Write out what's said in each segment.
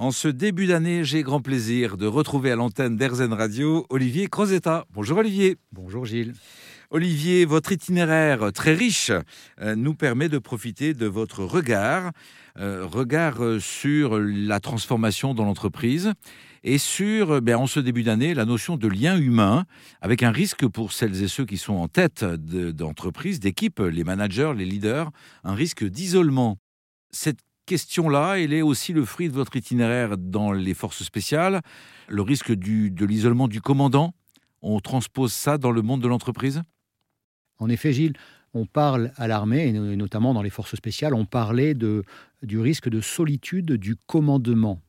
En ce début d'année, j'ai grand plaisir de retrouver à l'antenne d'Erzen Radio Olivier Crozetta. Bonjour Olivier. Bonjour Gilles. Olivier, votre itinéraire très riche euh, nous permet de profiter de votre regard, euh, regard euh, sur la transformation dans l'entreprise et sur, ben, en ce début d'année, la notion de lien humain, avec un risque pour celles et ceux qui sont en tête d'entreprise, d'équipe, les managers, les leaders, un risque d'isolement. Cette question-là, elle est aussi le fruit de votre itinéraire dans les forces spéciales, le risque de l'isolement du commandant. On transpose ça dans le monde de l'entreprise? En effet, Gilles, on parle à l'armée, et notamment dans les forces spéciales, on parlait du risque de solitude du commandement.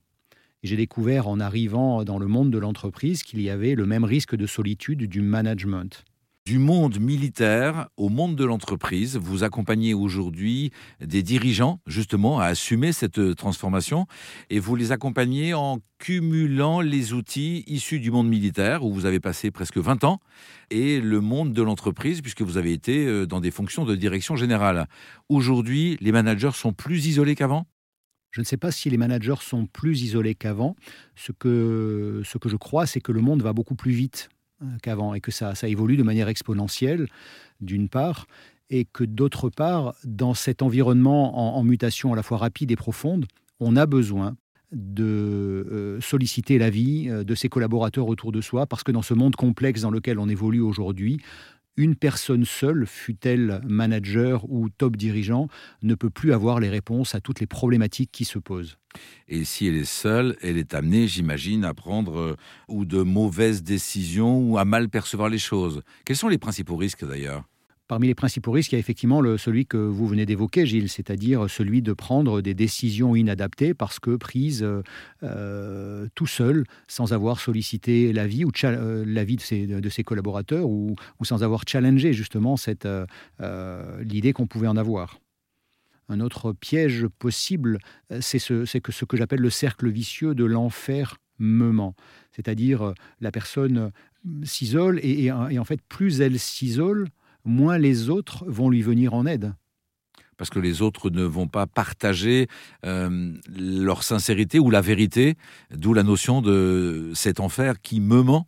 J'ai découvert en arrivant dans le monde de l'entreprise qu'il y avait le même risque de solitude du management du monde militaire au monde de l'entreprise. Vous accompagnez aujourd'hui des dirigeants justement à assumer cette transformation et vous les accompagnez en cumulant les outils issus du monde militaire où vous avez passé presque 20 ans et le monde de l'entreprise puisque vous avez été euh, dans des fonctions de direction générale. Aujourd'hui, les managers sont plus isolés qu'avant? Je ne sais pas si les managers sont plus isolés qu'avant. Ce que, ce que je crois, c'est que le monde va beaucoup plus vite qu'avant et que ça, évolue de manière exponentielle, d'une part, et que d'autre part, dans cet environnement en, mutation à la fois rapide et profonde, on a besoin de euh, solliciter l'avis euh, de ses collaborateurs autour de soi, parce que dans ce monde complexe dans lequel on évolue aujourd'hui, une personne seule, fût-elle manager ou top dirigeant, ne peut plus avoir les réponses à toutes les problématiques qui se posent. Et si elle est seule, elle est amenée, j'imagine, à prendre euh, ou de mauvaises décisions ou à mal percevoir les choses. Quels sont les principaux risques d'ailleurs? Parmi les principaux risques, il y a effectivement celui que vous venez d'évoquer, Gilles, c'est-à-dire celui de prendre des décisions inadaptées parce que prises euh, tout seul, sans avoir sollicité l'avis ou euh, l'avis de ses, collaborateurs ou, sans avoir challengé justement cette, euh, l'idée qu'on pouvait en avoir. Un autre piège possible, c'est ce, que ce que j'appelle le cercle vicieux de l'enfermement. C'est-à-dire la personne s'isole et en fait, plus elle s'isole, moins les autres vont lui venir en aide. Parce que les autres ne vont pas partager euh, leur sincérité ou la vérité, d'où la notion de cet enfer qui me ment.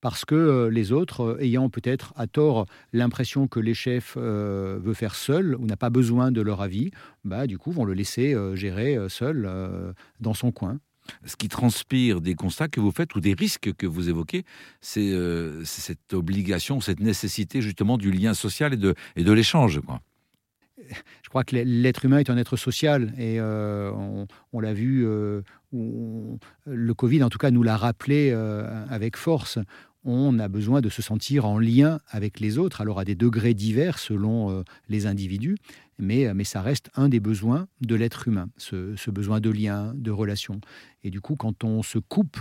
Parce que euh, les autres, euh, ayant peut-être à tort l'impression que les chefs euh, veulent faire seul ou n'a pas besoin de leur avis, bah, du coup vont le laisser gérer seul dans son coin ce qui transpire des constats que vous faites ou des risques que vous évoquez, c'est euh, cette obligation, cette nécessité justement du lien social et de, l'échange. Je crois que l'être humain est un être social et euh, on, l'a vu, euh, le Covid en tout cas nous l'a rappelé avec force on a besoin de se sentir en lien avec les autres, alors à des degrés divers selon les individus, mais, mais ça reste un des besoins de l'être humain, ce, ce, besoin de lien, de relation. Et du coup, quand on se coupe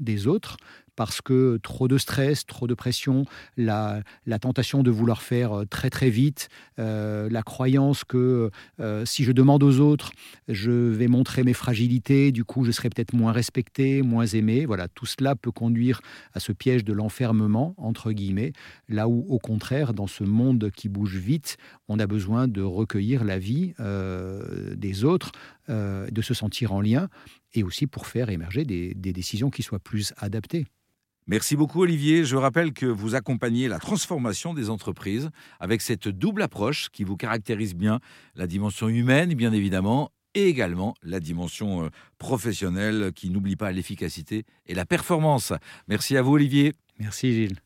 des autres, parce que trop de stress, trop de pression, la, tentation de vouloir faire euh, très très vite, euh, la croyance que euh, si je demande aux autres, je vais montrer mes fragilités, du coup je serai peut-être moins respecté, moins aimé. Voilà, tout cela peut conduire à ce piège de l'enfermement, entre guillemets, là où au contraire, dans ce monde qui bouge vite, on a besoin de recueillir la vie des autres, de se sentir en lien, et aussi pour faire émerger des décisions qui soient plus adaptées. Merci beaucoup Olivier. Je rappelle que vous accompagnez la transformation des entreprises avec cette double approche qui vous caractérise bien, la dimension humaine bien évidemment, et également la dimension euh, professionnelle qui n'oublie pas l'efficacité et la performance. Merci à vous Olivier. Merci Gilles.